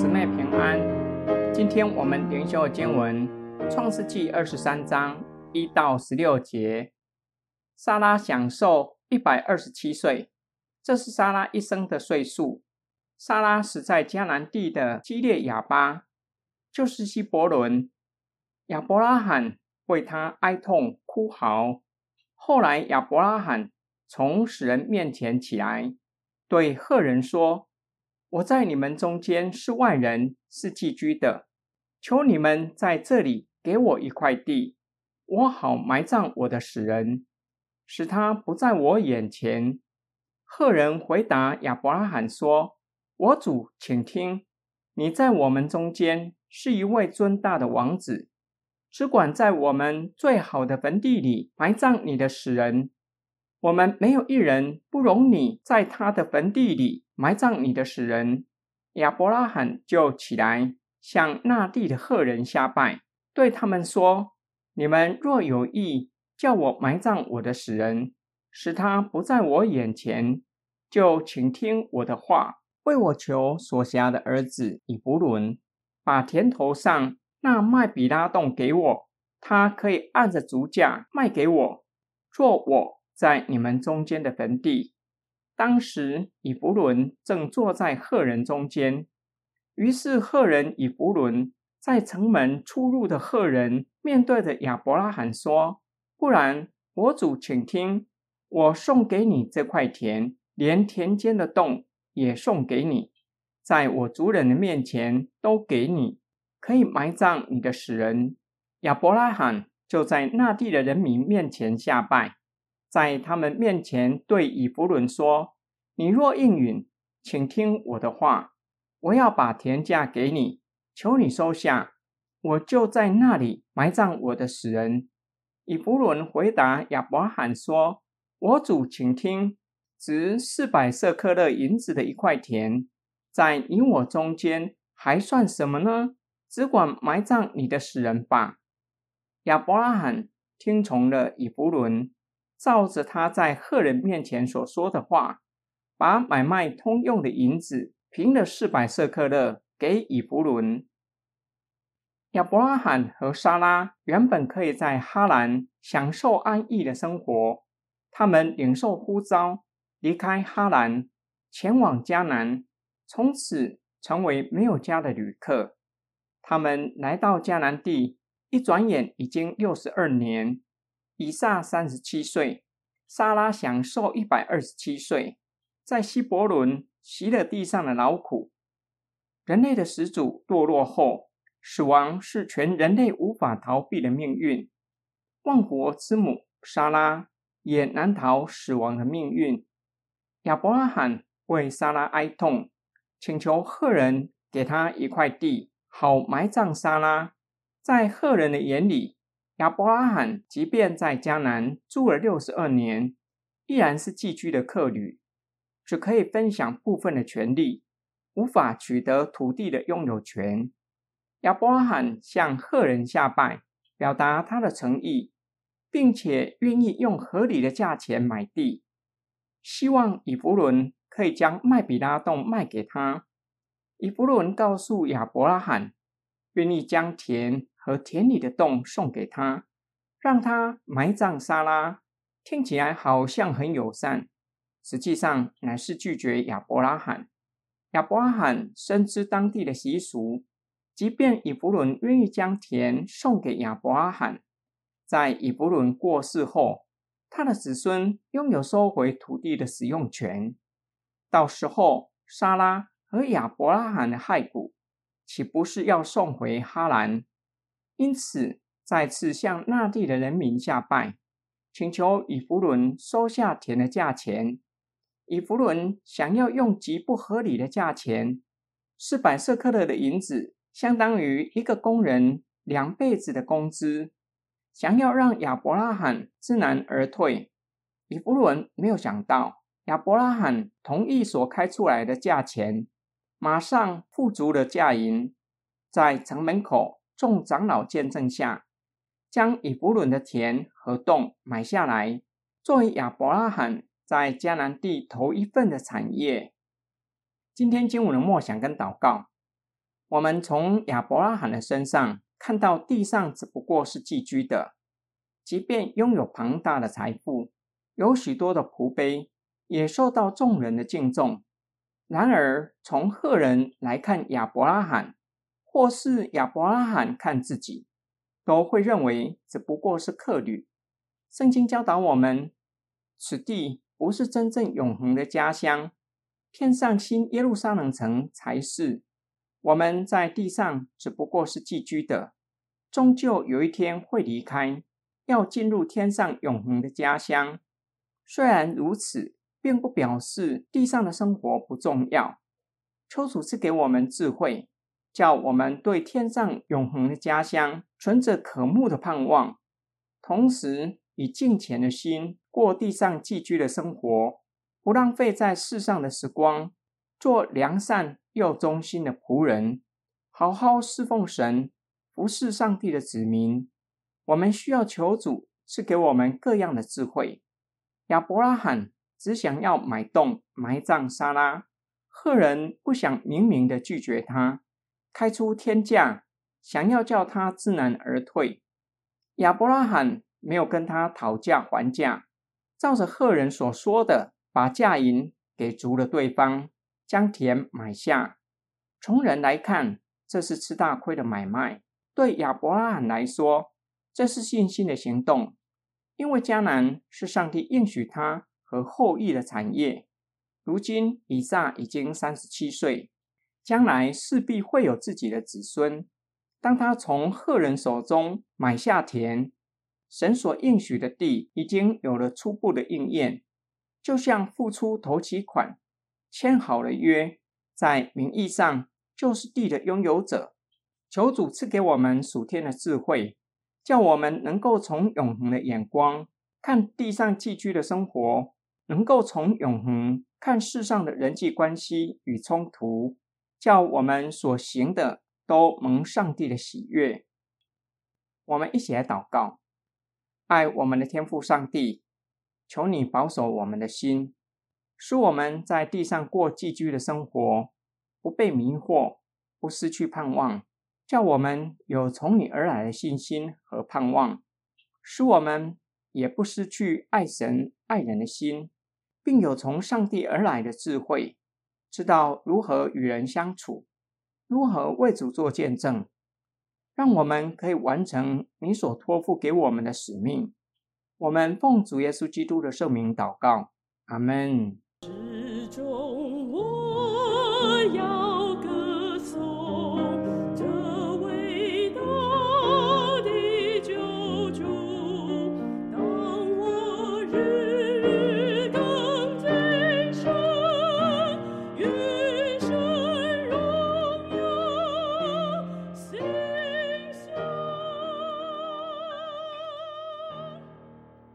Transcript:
姊妹平安。今天我们灵修经文《创世纪》二十三章一到十六节。莎拉享受一百二十七岁，这是莎拉一生的岁数。莎拉死在迦南地的基列亚巴，就是希伯伦。亚伯拉罕为他哀痛哭嚎。后来亚伯拉罕从死人面前起来，对赫人说。我在你们中间是外人，是寄居的。求你们在这里给我一块地，我好埋葬我的死人，使他不在我眼前。赫人回答亚伯拉罕说：“我主，请听，你在我们中间是一位尊大的王子，只管在我们最好的坟地里埋葬你的死人。我们没有一人不容你在他的坟地里。”埋葬你的死人，亚伯拉罕就起来向那地的赫人下拜，对他们说：“你们若有意叫我埋葬我的死人，使他不在我眼前，就请听我的话，为我求所辖的儿子以弗伦，把田头上那麦比拉洞给我，他可以按着足价卖给我，做我在你们中间的坟地。”当时以弗伦正坐在赫人中间，于是赫人以弗伦在城门出入的赫人面对着亚伯拉罕说：“不然，我主，请听，我送给你这块田，连田间的洞也送给你，在我族人的面前都给你，可以埋葬你的死人。”亚伯拉罕就在那地的人民面前下拜。在他们面前对以弗伦说：“你若应允，请听我的话，我要把田价给你，求你收下，我就在那里埋葬我的死人。”以弗伦回答亚伯拉罕说：“我主，请听，值四百色克勒银子的一块田，在你我中间还算什么呢？只管埋葬你的死人吧。”亚伯拉罕听从了以弗伦。照着他在赫人面前所说的话，把买卖通用的银子平了四百色克勒给以弗伦。亚伯拉罕和莎拉原本可以在哈兰享受安逸的生活，他们领受呼召，离开哈兰，前往迦南，从此成为没有家的旅客。他们来到迦南地，一转眼已经六十二年。以撒三十七岁，莎拉享受一百二十七岁，在希伯伦习了地上的劳苦。人类的始祖堕落后，死亡是全人类无法逃避的命运。万国之母莎拉也难逃死亡的命运。亚伯拉罕为莎拉哀痛，请求赫人给他一块地，好埋葬莎拉。在赫人的眼里。亚伯拉罕即便在迦南住了六十二年，依然是寄居的客旅，只可以分享部分的权利，无法取得土地的拥有权。亚伯拉罕向赫人下拜，表达他的诚意，并且愿意用合理的价钱买地，希望以弗伦可以将麦比拉洞卖给他。以弗伦告诉亚伯拉罕，愿意将田。和田里的洞送给他，让他埋葬莎拉，听起来好像很友善，实际上乃是拒绝亚伯拉罕。亚伯拉罕深知当地的习俗，即便以弗伦愿意将田送给亚伯拉罕，在以弗伦过世后，他的子孙拥有收回土地的使用权。到时候，莎拉和亚伯拉罕的骸骨岂不是要送回哈兰？因此，再次向那地的人民下拜，请求以弗伦收下田的价钱。以弗伦想要用极不合理的价钱，四百色克勒的银子，相当于一个工人两辈子的工资，想要让亚伯拉罕知难而退。以弗伦没有想到，亚伯拉罕同意所开出来的价钱，马上付足了价银，在城门口。众长老见证下，将以弗伦的田和洞买下来，作为亚伯拉罕在迦南地头一份的产业。今天经文的默想跟祷告，我们从亚伯拉罕的身上看到，地上只不过是寄居的，即便拥有庞大的财富，有许多的仆婢，也受到众人的敬重。然而，从赫人来看亚伯拉罕，或是亚伯拉罕看自己，都会认为只不过是客旅。圣经教导我们，此地不是真正永恒的家乡，天上新耶路撒冷城才是。我们在地上只不过是寄居的，终究有一天会离开，要进入天上永恒的家乡。虽然如此，并不表示地上的生活不重要。求主赐给我们智慧，叫我们对天上永恒的家乡存着渴慕的盼望，同时以敬虔的心过地上寄居的生活，不浪费在世上的时光，做良善。又忠心的仆人，好好侍奉神，服侍上帝的子民。我们需要求主赐给我们各样的智慧。亚伯拉罕只想要买洞埋葬莎拉，赫人不想明明的拒绝他，开出天价，想要叫他知难而退。亚伯拉罕没有跟他讨价还价，照着赫人所说的，把价银给足了对方。将田买下，从人来看，这是吃大亏的买卖；对亚伯拉罕来说，这是信心的行动，因为迦南是上帝应许他和后裔的产业。如今以撒已经三十七岁，将来势必会有自己的子孙。当他从赫人手中买下田，神所应许的地已经有了初步的应验，就像付出头期款。签好了约，在名义上就是地的拥有者。求主赐给我们属天的智慧，叫我们能够从永恒的眼光看地上寄居的生活，能够从永恒看世上的人际关系与冲突，叫我们所行的都蒙上帝的喜悦。我们一起来祷告：爱我们的天父上帝，求你保守我们的心。使我们在地上过寄居的生活，不被迷惑，不失去盼望，叫我们有从你而来的信心和盼望，使我们也不失去爱神爱人的心，并有从上帝而来的智慧，知道如何与人相处，如何为主做见证，让我们可以完成你所托付给我们的使命。我们奉主耶稣基督的圣名祷告，阿门。始终我要。